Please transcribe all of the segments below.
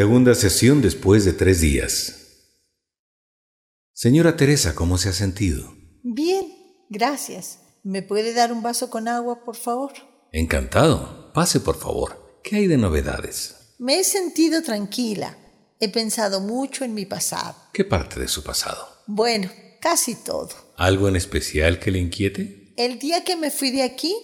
Segunda sesión después de tres días. Señora Teresa, ¿cómo se ha sentido? Bien, gracias. ¿Me puede dar un vaso con agua, por favor? Encantado. Pase, por favor. ¿Qué hay de novedades? Me he sentido tranquila. He pensado mucho en mi pasado. ¿Qué parte de su pasado? Bueno, casi todo. ¿Algo en especial que le inquiete? El día que me fui de aquí,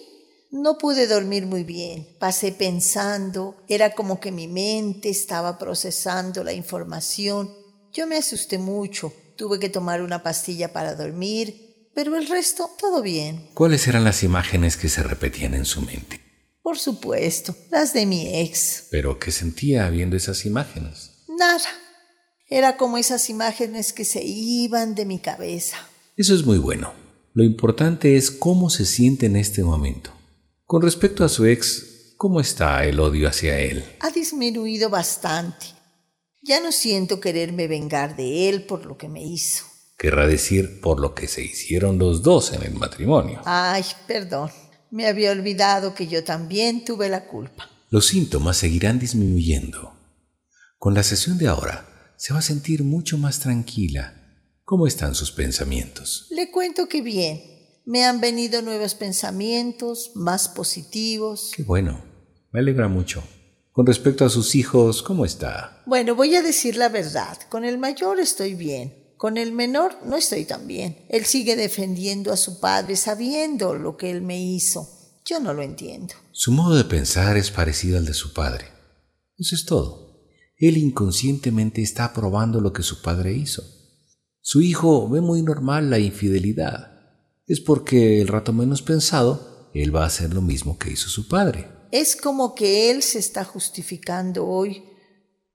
no pude dormir muy bien. Pasé pensando, era como que mi mente estaba procesando la información. Yo me asusté mucho, tuve que tomar una pastilla para dormir, pero el resto todo bien. ¿Cuáles eran las imágenes que se repetían en su mente? Por supuesto, las de mi ex. ¿Pero qué sentía viendo esas imágenes? Nada. Era como esas imágenes que se iban de mi cabeza. Eso es muy bueno. Lo importante es cómo se siente en este momento. Con respecto a su ex, ¿cómo está el odio hacia él? Ha disminuido bastante. Ya no siento quererme vengar de él por lo que me hizo. Querrá decir por lo que se hicieron los dos en el matrimonio. Ay, perdón. Me había olvidado que yo también tuve la culpa. Los síntomas seguirán disminuyendo. Con la sesión de ahora, se va a sentir mucho más tranquila. ¿Cómo están sus pensamientos? Le cuento que bien. Me han venido nuevos pensamientos, más positivos. Qué bueno, me alegra mucho. Con respecto a sus hijos, ¿cómo está? Bueno, voy a decir la verdad. Con el mayor estoy bien. Con el menor no estoy tan bien. Él sigue defendiendo a su padre sabiendo lo que él me hizo. Yo no lo entiendo. Su modo de pensar es parecido al de su padre. Eso es todo. Él inconscientemente está aprobando lo que su padre hizo. Su hijo ve muy normal la infidelidad es porque el rato menos pensado, él va a hacer lo mismo que hizo su padre. Es como que él se está justificando hoy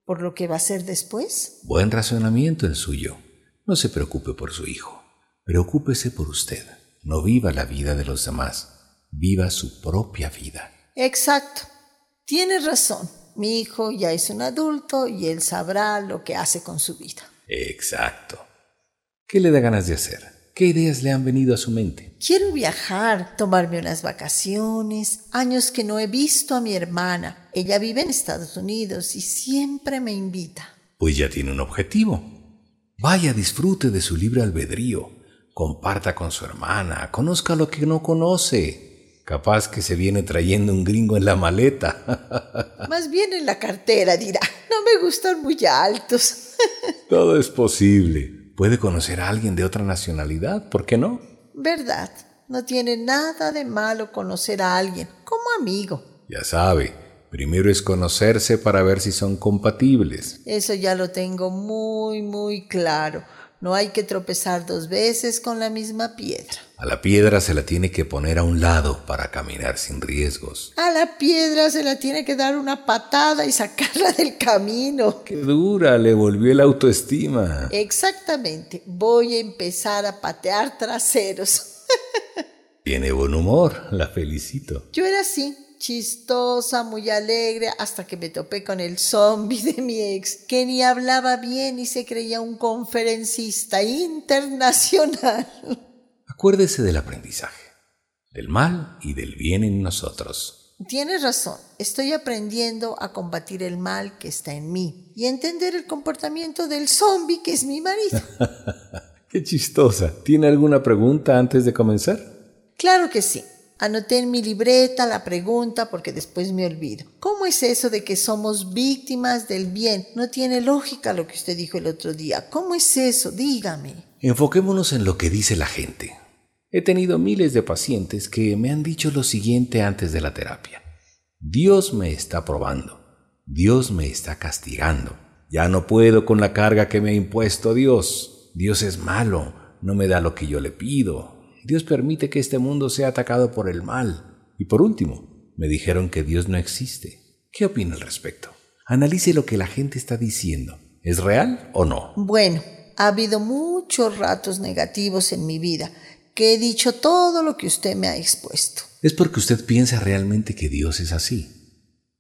por lo que va a hacer después. Buen razonamiento el suyo. No se preocupe por su hijo. Preocúpese por usted. No viva la vida de los demás. Viva su propia vida. Exacto. Tiene razón. Mi hijo ya es un adulto y él sabrá lo que hace con su vida. Exacto. ¿Qué le da ganas de hacer? ¿Qué ideas le han venido a su mente? Quiero viajar, tomarme unas vacaciones. Años que no he visto a mi hermana. Ella vive en Estados Unidos y siempre me invita. Pues ya tiene un objetivo. Vaya, disfrute de su libre albedrío. Comparta con su hermana. Conozca lo que no conoce. Capaz que se viene trayendo un gringo en la maleta. Más bien en la cartera, dirá. No me gustan muy altos. Todo es posible puede conocer a alguien de otra nacionalidad, ¿por qué no? Verdad, no tiene nada de malo conocer a alguien como amigo. Ya sabe, primero es conocerse para ver si son compatibles. Eso ya lo tengo muy, muy claro. No hay que tropezar dos veces con la misma piedra. A la piedra se la tiene que poner a un lado para caminar sin riesgos. A la piedra se la tiene que dar una patada y sacarla del camino. Qué dura, le volvió la autoestima. Exactamente. Voy a empezar a patear traseros. Tiene buen humor, la felicito. Yo era así chistosa, muy alegre, hasta que me topé con el zombie de mi ex, que ni hablaba bien y se creía un conferencista internacional. Acuérdese del aprendizaje, del mal y del bien en nosotros. Tienes razón, estoy aprendiendo a combatir el mal que está en mí y entender el comportamiento del zombie que es mi marido. Qué chistosa. ¿Tiene alguna pregunta antes de comenzar? Claro que sí. Anoté en mi libreta la pregunta porque después me olvido. ¿Cómo es eso de que somos víctimas del bien? No tiene lógica lo que usted dijo el otro día. ¿Cómo es eso? Dígame. Enfoquémonos en lo que dice la gente. He tenido miles de pacientes que me han dicho lo siguiente antes de la terapia. Dios me está probando. Dios me está castigando. Ya no puedo con la carga que me ha impuesto Dios. Dios es malo. No me da lo que yo le pido. Dios permite que este mundo sea atacado por el mal. Y por último, me dijeron que Dios no existe. ¿Qué opina al respecto? Analice lo que la gente está diciendo. ¿Es real o no? Bueno, ha habido muchos ratos negativos en mi vida, que he dicho todo lo que usted me ha expuesto. Es porque usted piensa realmente que Dios es así.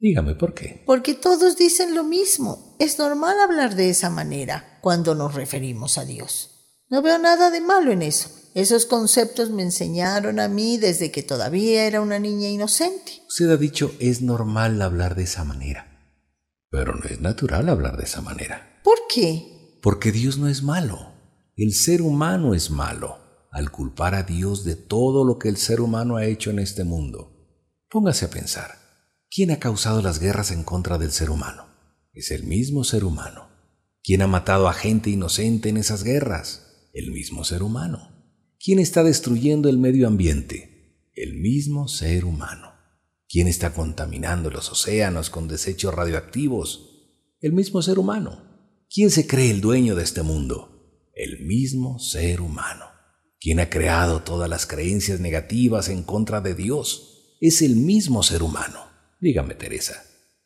Dígame por qué. Porque todos dicen lo mismo. Es normal hablar de esa manera cuando nos referimos a Dios. No veo nada de malo en eso. Esos conceptos me enseñaron a mí desde que todavía era una niña inocente. Usted ha dicho es normal hablar de esa manera. Pero no es natural hablar de esa manera. ¿Por qué? Porque Dios no es malo. El ser humano es malo al culpar a Dios de todo lo que el ser humano ha hecho en este mundo. Póngase a pensar, ¿quién ha causado las guerras en contra del ser humano? Es el mismo ser humano. ¿Quién ha matado a gente inocente en esas guerras? El mismo ser humano. ¿Quién está destruyendo el medio ambiente? El mismo ser humano. ¿Quién está contaminando los océanos con desechos radioactivos? El mismo ser humano. ¿Quién se cree el dueño de este mundo? El mismo ser humano. Quien ha creado todas las creencias negativas en contra de Dios es el mismo ser humano. Dígame, Teresa,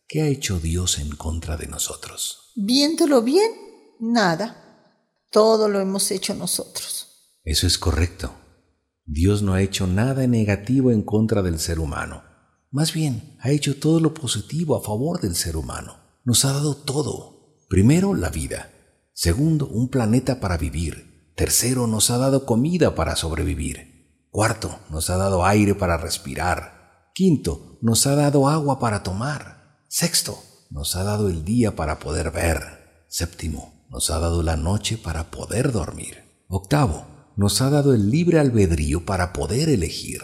¿qué ha hecho Dios en contra de nosotros? Viéndolo bien, nada. Todo lo hemos hecho nosotros. Eso es correcto. Dios no ha hecho nada negativo en contra del ser humano. Más bien, ha hecho todo lo positivo a favor del ser humano. Nos ha dado todo. Primero, la vida. Segundo, un planeta para vivir. Tercero, nos ha dado comida para sobrevivir. Cuarto, nos ha dado aire para respirar. Quinto, nos ha dado agua para tomar. Sexto, nos ha dado el día para poder ver. Séptimo, nos ha dado la noche para poder dormir. Octavo, nos ha dado el libre albedrío para poder elegir.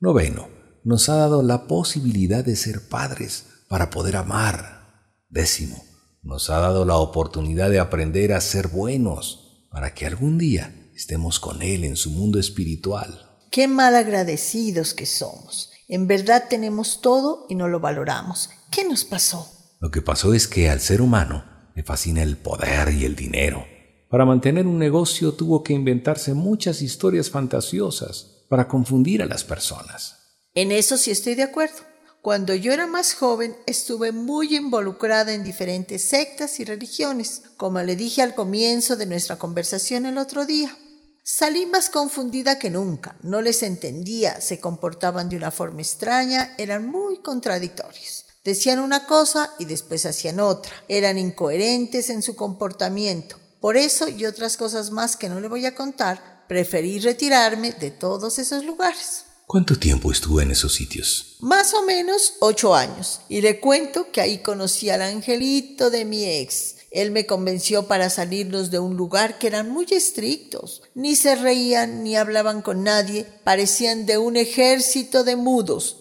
Noveno, nos ha dado la posibilidad de ser padres para poder amar. Décimo, nos ha dado la oportunidad de aprender a ser buenos para que algún día estemos con Él en su mundo espiritual. Qué mal agradecidos que somos. En verdad tenemos todo y no lo valoramos. ¿Qué nos pasó? Lo que pasó es que al ser humano le fascina el poder y el dinero. Para mantener un negocio tuvo que inventarse muchas historias fantasiosas para confundir a las personas. En eso sí estoy de acuerdo. Cuando yo era más joven estuve muy involucrada en diferentes sectas y religiones, como le dije al comienzo de nuestra conversación el otro día. Salí más confundida que nunca, no les entendía, se comportaban de una forma extraña, eran muy contradictorios. Decían una cosa y después hacían otra, eran incoherentes en su comportamiento. Por eso y otras cosas más que no le voy a contar, preferí retirarme de todos esos lugares. ¿Cuánto tiempo estuvo en esos sitios? Más o menos ocho años. Y le cuento que ahí conocí al angelito de mi ex. Él me convenció para salirnos de un lugar que eran muy estrictos. Ni se reían ni hablaban con nadie. Parecían de un ejército de mudos.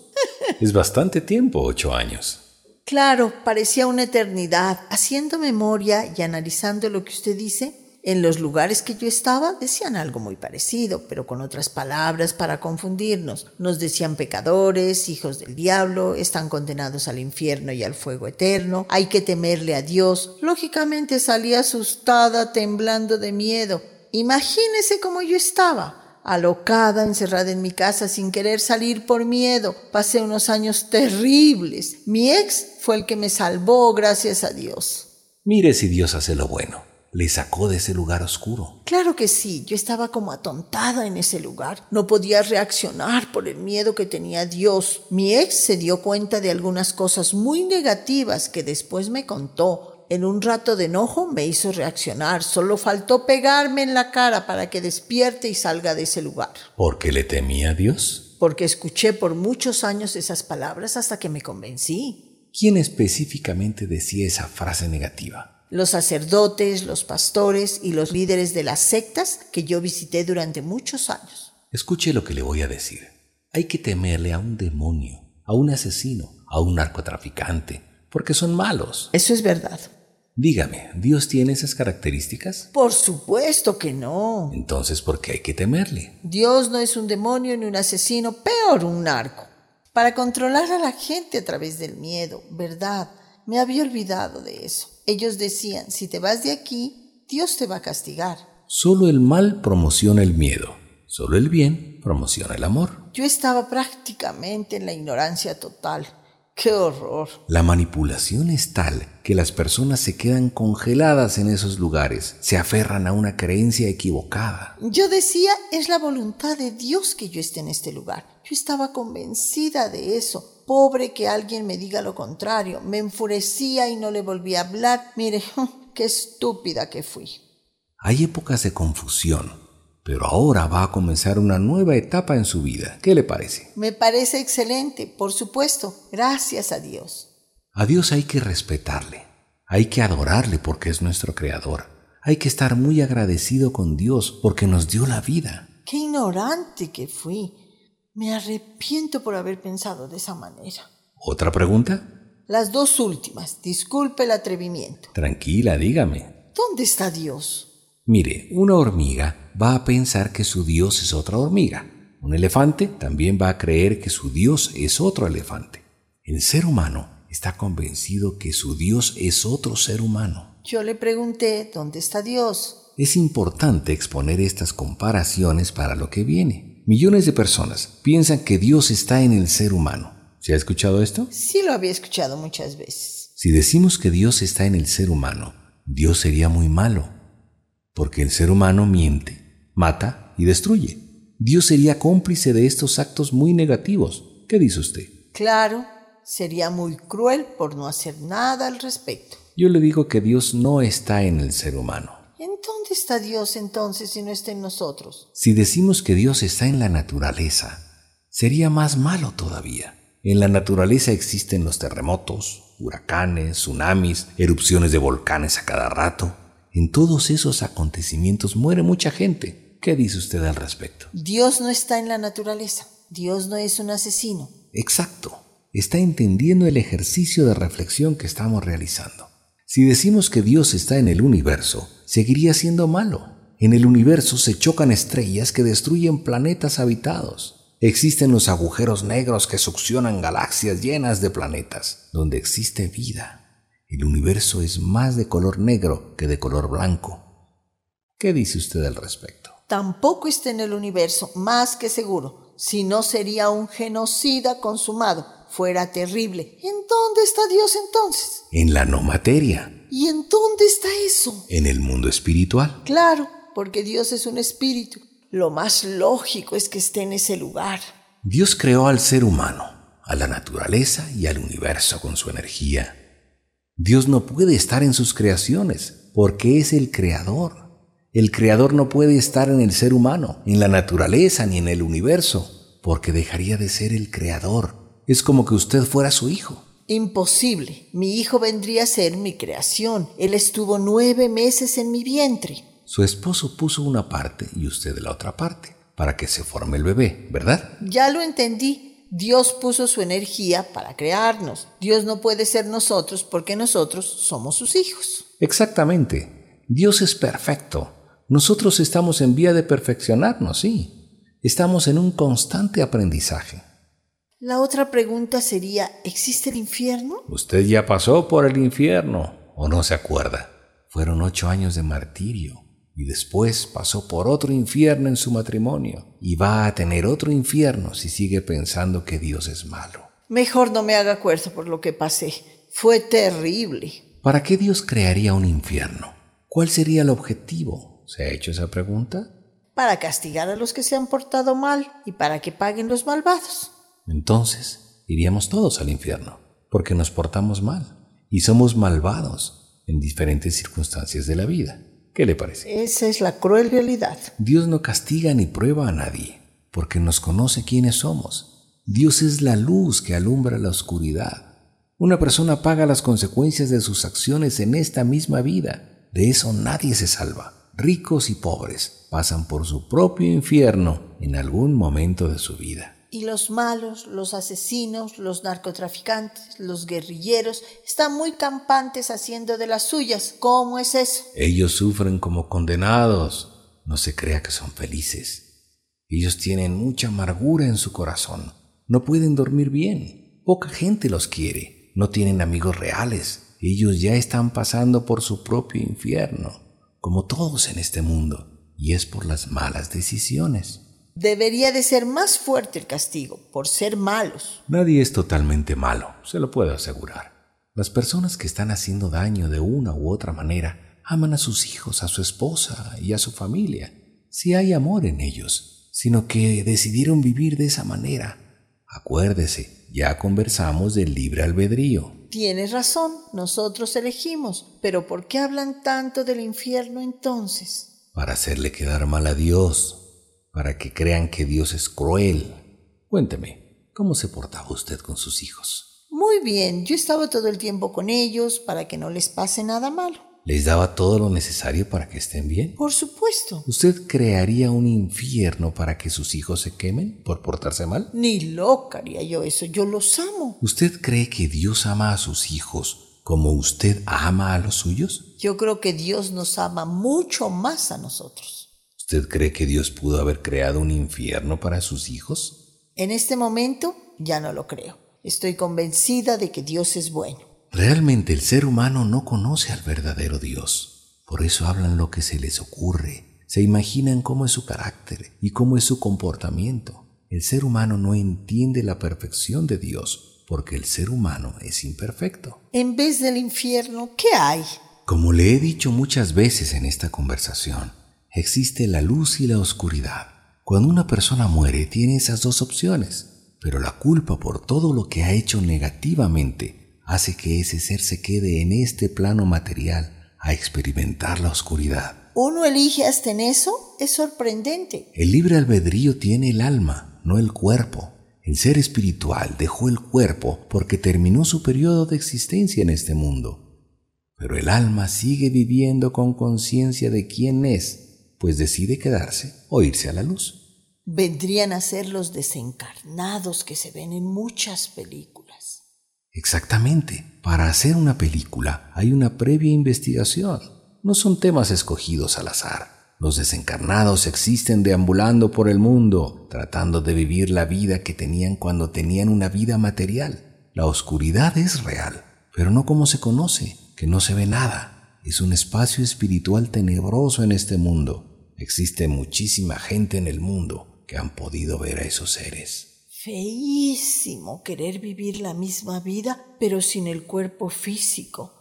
es bastante tiempo, ocho años. Claro, parecía una eternidad. Haciendo memoria y analizando lo que usted dice, en los lugares que yo estaba decían algo muy parecido, pero con otras palabras para confundirnos. Nos decían pecadores, hijos del diablo, están condenados al infierno y al fuego eterno, hay que temerle a Dios. Lógicamente salí asustada, temblando de miedo. Imagínese cómo yo estaba alocada, encerrada en mi casa sin querer salir por miedo. Pasé unos años terribles. Mi ex fue el que me salvó, gracias a Dios. Mire si Dios hace lo bueno le sacó de ese lugar oscuro. Claro que sí, yo estaba como atontada en ese lugar. No podía reaccionar por el miedo que tenía Dios. Mi ex se dio cuenta de algunas cosas muy negativas que después me contó. En un rato de enojo me hizo reaccionar. Solo faltó pegarme en la cara para que despierte y salga de ese lugar. ¿Por qué le temía a Dios? Porque escuché por muchos años esas palabras hasta que me convencí. ¿Quién específicamente decía esa frase negativa? los sacerdotes, los pastores y los líderes de las sectas que yo visité durante muchos años. Escuche lo que le voy a decir. Hay que temerle a un demonio, a un asesino, a un narcotraficante, porque son malos. Eso es verdad. Dígame, ¿Dios tiene esas características? Por supuesto que no. Entonces, ¿por qué hay que temerle? Dios no es un demonio ni un asesino, peor un narco. Para controlar a la gente a través del miedo, ¿verdad? Me había olvidado de eso. Ellos decían, si te vas de aquí, Dios te va a castigar. Solo el mal promociona el miedo, solo el bien promociona el amor. Yo estaba prácticamente en la ignorancia total. ¡Qué horror! La manipulación es tal que las personas se quedan congeladas en esos lugares, se aferran a una creencia equivocada. Yo decía, es la voluntad de Dios que yo esté en este lugar. Yo estaba convencida de eso. Pobre que alguien me diga lo contrario. Me enfurecía y no le volví a hablar. Mire, qué estúpida que fui. Hay épocas de confusión, pero ahora va a comenzar una nueva etapa en su vida. ¿Qué le parece? Me parece excelente, por supuesto. Gracias a Dios. A Dios hay que respetarle. Hay que adorarle porque es nuestro creador. Hay que estar muy agradecido con Dios porque nos dio la vida. Qué ignorante que fui. Me arrepiento por haber pensado de esa manera. ¿Otra pregunta? Las dos últimas. Disculpe el atrevimiento. Tranquila, dígame. ¿Dónde está Dios? Mire, una hormiga va a pensar que su Dios es otra hormiga. Un elefante también va a creer que su Dios es otro elefante. El ser humano está convencido que su Dios es otro ser humano. Yo le pregunté, ¿dónde está Dios? Es importante exponer estas comparaciones para lo que viene. Millones de personas piensan que Dios está en el ser humano. ¿Se ha escuchado esto? Sí lo había escuchado muchas veces. Si decimos que Dios está en el ser humano, Dios sería muy malo, porque el ser humano miente, mata y destruye. Dios sería cómplice de estos actos muy negativos. ¿Qué dice usted? Claro, sería muy cruel por no hacer nada al respecto. Yo le digo que Dios no está en el ser humano. ¿En dónde está Dios entonces si no está en nosotros? Si decimos que Dios está en la naturaleza, sería más malo todavía. En la naturaleza existen los terremotos, huracanes, tsunamis, erupciones de volcanes a cada rato. En todos esos acontecimientos muere mucha gente. ¿Qué dice usted al respecto? Dios no está en la naturaleza. Dios no es un asesino. Exacto. Está entendiendo el ejercicio de reflexión que estamos realizando. Si decimos que Dios está en el universo, seguiría siendo malo. En el universo se chocan estrellas que destruyen planetas habitados. Existen los agujeros negros que succionan galaxias llenas de planetas, donde existe vida. El universo es más de color negro que de color blanco. ¿Qué dice usted al respecto? tampoco está en el universo, más que seguro. Si no sería un genocida consumado. Fuera terrible. ¿En dónde está Dios entonces? En la no materia. ¿Y en dónde está eso? En el mundo espiritual. Claro, porque Dios es un espíritu. Lo más lógico es que esté en ese lugar. Dios creó al ser humano, a la naturaleza y al universo con su energía. Dios no puede estar en sus creaciones porque es el creador. El Creador no puede estar en el ser humano, en la naturaleza ni en el universo, porque dejaría de ser el Creador. Es como que usted fuera su hijo. Imposible. Mi hijo vendría a ser mi creación. Él estuvo nueve meses en mi vientre. Su esposo puso una parte y usted la otra parte, para que se forme el bebé, ¿verdad? Ya lo entendí. Dios puso su energía para crearnos. Dios no puede ser nosotros porque nosotros somos sus hijos. Exactamente. Dios es perfecto nosotros estamos en vía de perfeccionarnos, sí. Estamos en un constante aprendizaje. La otra pregunta sería, ¿existe el infierno? Usted ya pasó por el infierno, ¿o no se acuerda? Fueron ocho años de martirio y después pasó por otro infierno en su matrimonio y va a tener otro infierno si sigue pensando que Dios es malo. Mejor no me haga acuerdo por lo que pasé. Fue terrible. ¿Para qué Dios crearía un infierno? ¿Cuál sería el objetivo? ¿Se ha hecho esa pregunta? Para castigar a los que se han portado mal y para que paguen los malvados. Entonces, iríamos todos al infierno, porque nos portamos mal y somos malvados en diferentes circunstancias de la vida. ¿Qué le parece? Esa es la cruel realidad. Dios no castiga ni prueba a nadie, porque nos conoce quiénes somos. Dios es la luz que alumbra la oscuridad. Una persona paga las consecuencias de sus acciones en esta misma vida. De eso nadie se salva ricos y pobres, pasan por su propio infierno en algún momento de su vida. Y los malos, los asesinos, los narcotraficantes, los guerrilleros, están muy campantes haciendo de las suyas. ¿Cómo es eso? Ellos sufren como condenados. No se crea que son felices. Ellos tienen mucha amargura en su corazón. No pueden dormir bien. Poca gente los quiere. No tienen amigos reales. Ellos ya están pasando por su propio infierno como todos en este mundo, y es por las malas decisiones. Debería de ser más fuerte el castigo, por ser malos. Nadie es totalmente malo, se lo puedo asegurar. Las personas que están haciendo daño de una u otra manera aman a sus hijos, a su esposa y a su familia, si hay amor en ellos, sino que decidieron vivir de esa manera. Acuérdese, ya conversamos del libre albedrío. Tienes razón, nosotros elegimos, pero ¿por qué hablan tanto del infierno entonces? Para hacerle quedar mal a Dios, para que crean que Dios es cruel. Cuénteme, ¿cómo se portaba usted con sus hijos? Muy bien, yo estaba todo el tiempo con ellos para que no les pase nada malo. ¿Les daba todo lo necesario para que estén bien? Por supuesto. ¿Usted crearía un infierno para que sus hijos se quemen por portarse mal? Ni loca haría yo eso, yo los amo. ¿Usted cree que Dios ama a sus hijos como usted ama a los suyos? Yo creo que Dios nos ama mucho más a nosotros. ¿Usted cree que Dios pudo haber creado un infierno para sus hijos? En este momento ya no lo creo. Estoy convencida de que Dios es bueno. Realmente el ser humano no conoce al verdadero Dios. Por eso hablan lo que se les ocurre. Se imaginan cómo es su carácter y cómo es su comportamiento. El ser humano no entiende la perfección de Dios porque el ser humano es imperfecto. En vez del infierno, ¿qué hay? Como le he dicho muchas veces en esta conversación, existe la luz y la oscuridad. Cuando una persona muere tiene esas dos opciones, pero la culpa por todo lo que ha hecho negativamente hace que ese ser se quede en este plano material a experimentar la oscuridad. ¿Uno elige hasta en eso? Es sorprendente. El libre albedrío tiene el alma, no el cuerpo. El ser espiritual dejó el cuerpo porque terminó su periodo de existencia en este mundo. Pero el alma sigue viviendo con conciencia de quién es, pues decide quedarse o irse a la luz. Vendrían a ser los desencarnados que se ven en muchas películas. Exactamente. Para hacer una película hay una previa investigación. No son temas escogidos al azar. Los desencarnados existen deambulando por el mundo, tratando de vivir la vida que tenían cuando tenían una vida material. La oscuridad es real, pero no como se conoce, que no se ve nada. Es un espacio espiritual tenebroso en este mundo. Existe muchísima gente en el mundo que han podido ver a esos seres. Feísimo querer vivir la misma vida, pero sin el cuerpo físico.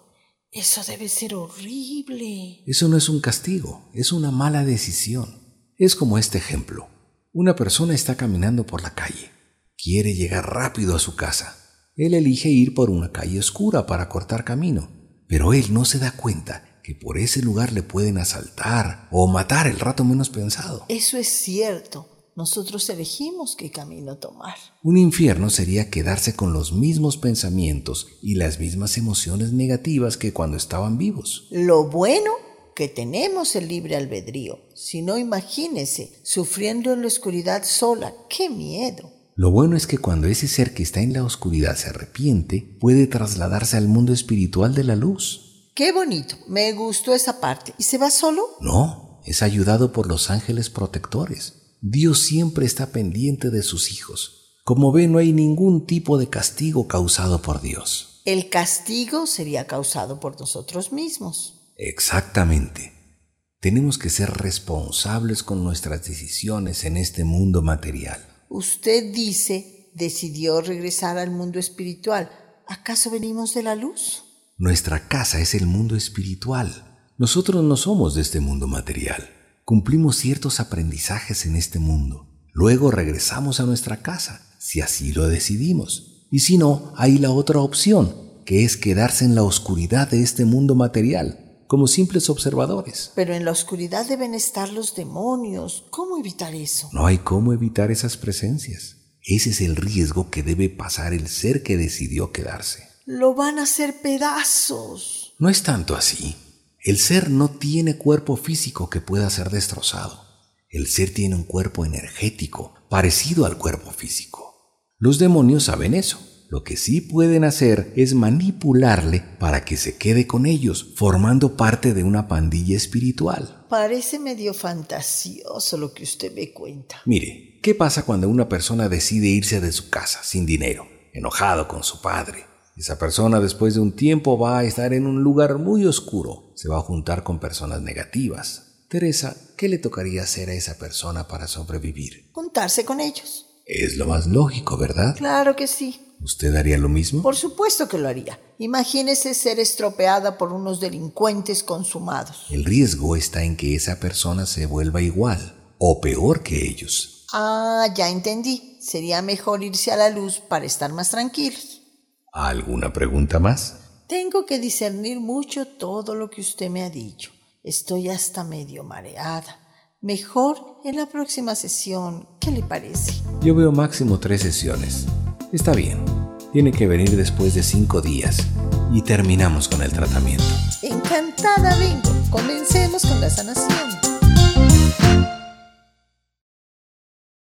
Eso debe ser horrible. Eso no es un castigo, es una mala decisión. Es como este ejemplo. Una persona está caminando por la calle. Quiere llegar rápido a su casa. Él elige ir por una calle oscura para cortar camino, pero él no se da cuenta que por ese lugar le pueden asaltar o matar el rato menos pensado. Eso es cierto. Nosotros elegimos qué camino tomar. Un infierno sería quedarse con los mismos pensamientos y las mismas emociones negativas que cuando estaban vivos. Lo bueno que tenemos el libre albedrío. Si no, imagínese, sufriendo en la oscuridad sola. ¡Qué miedo! Lo bueno es que cuando ese ser que está en la oscuridad se arrepiente, puede trasladarse al mundo espiritual de la luz. ¡Qué bonito! Me gustó esa parte. ¿Y se va solo? No, es ayudado por los ángeles protectores. Dios siempre está pendiente de sus hijos. Como ve, no hay ningún tipo de castigo causado por Dios. El castigo sería causado por nosotros mismos. Exactamente. Tenemos que ser responsables con nuestras decisiones en este mundo material. Usted dice, decidió regresar al mundo espiritual. ¿Acaso venimos de la luz? Nuestra casa es el mundo espiritual. Nosotros no somos de este mundo material cumplimos ciertos aprendizajes en este mundo. Luego regresamos a nuestra casa, si así lo decidimos. Y si no, hay la otra opción, que es quedarse en la oscuridad de este mundo material, como simples observadores. Pero en la oscuridad deben estar los demonios. ¿Cómo evitar eso? No hay cómo evitar esas presencias. Ese es el riesgo que debe pasar el ser que decidió quedarse. Lo van a hacer pedazos. No es tanto así. El ser no tiene cuerpo físico que pueda ser destrozado. El ser tiene un cuerpo energético parecido al cuerpo físico. Los demonios saben eso. Lo que sí pueden hacer es manipularle para que se quede con ellos, formando parte de una pandilla espiritual. Parece medio fantasioso lo que usted me cuenta. Mire, ¿qué pasa cuando una persona decide irse de su casa sin dinero, enojado con su padre, esa persona después de un tiempo va a estar en un lugar muy oscuro, se va a juntar con personas negativas. Teresa, ¿qué le tocaría hacer a esa persona para sobrevivir? Juntarse con ellos. Es lo más lógico, ¿verdad? Claro que sí. ¿Usted haría lo mismo? Por supuesto que lo haría. Imagínese ser estropeada por unos delincuentes consumados. El riesgo está en que esa persona se vuelva igual o peor que ellos. Ah, ya entendí. Sería mejor irse a la luz para estar más tranquilos. ¿Alguna pregunta más? Tengo que discernir mucho todo lo que usted me ha dicho. Estoy hasta medio mareada. Mejor en la próxima sesión. ¿Qué le parece? Yo veo máximo tres sesiones. Está bien. Tiene que venir después de cinco días y terminamos con el tratamiento. Encantada vengo. Comencemos con la sanación.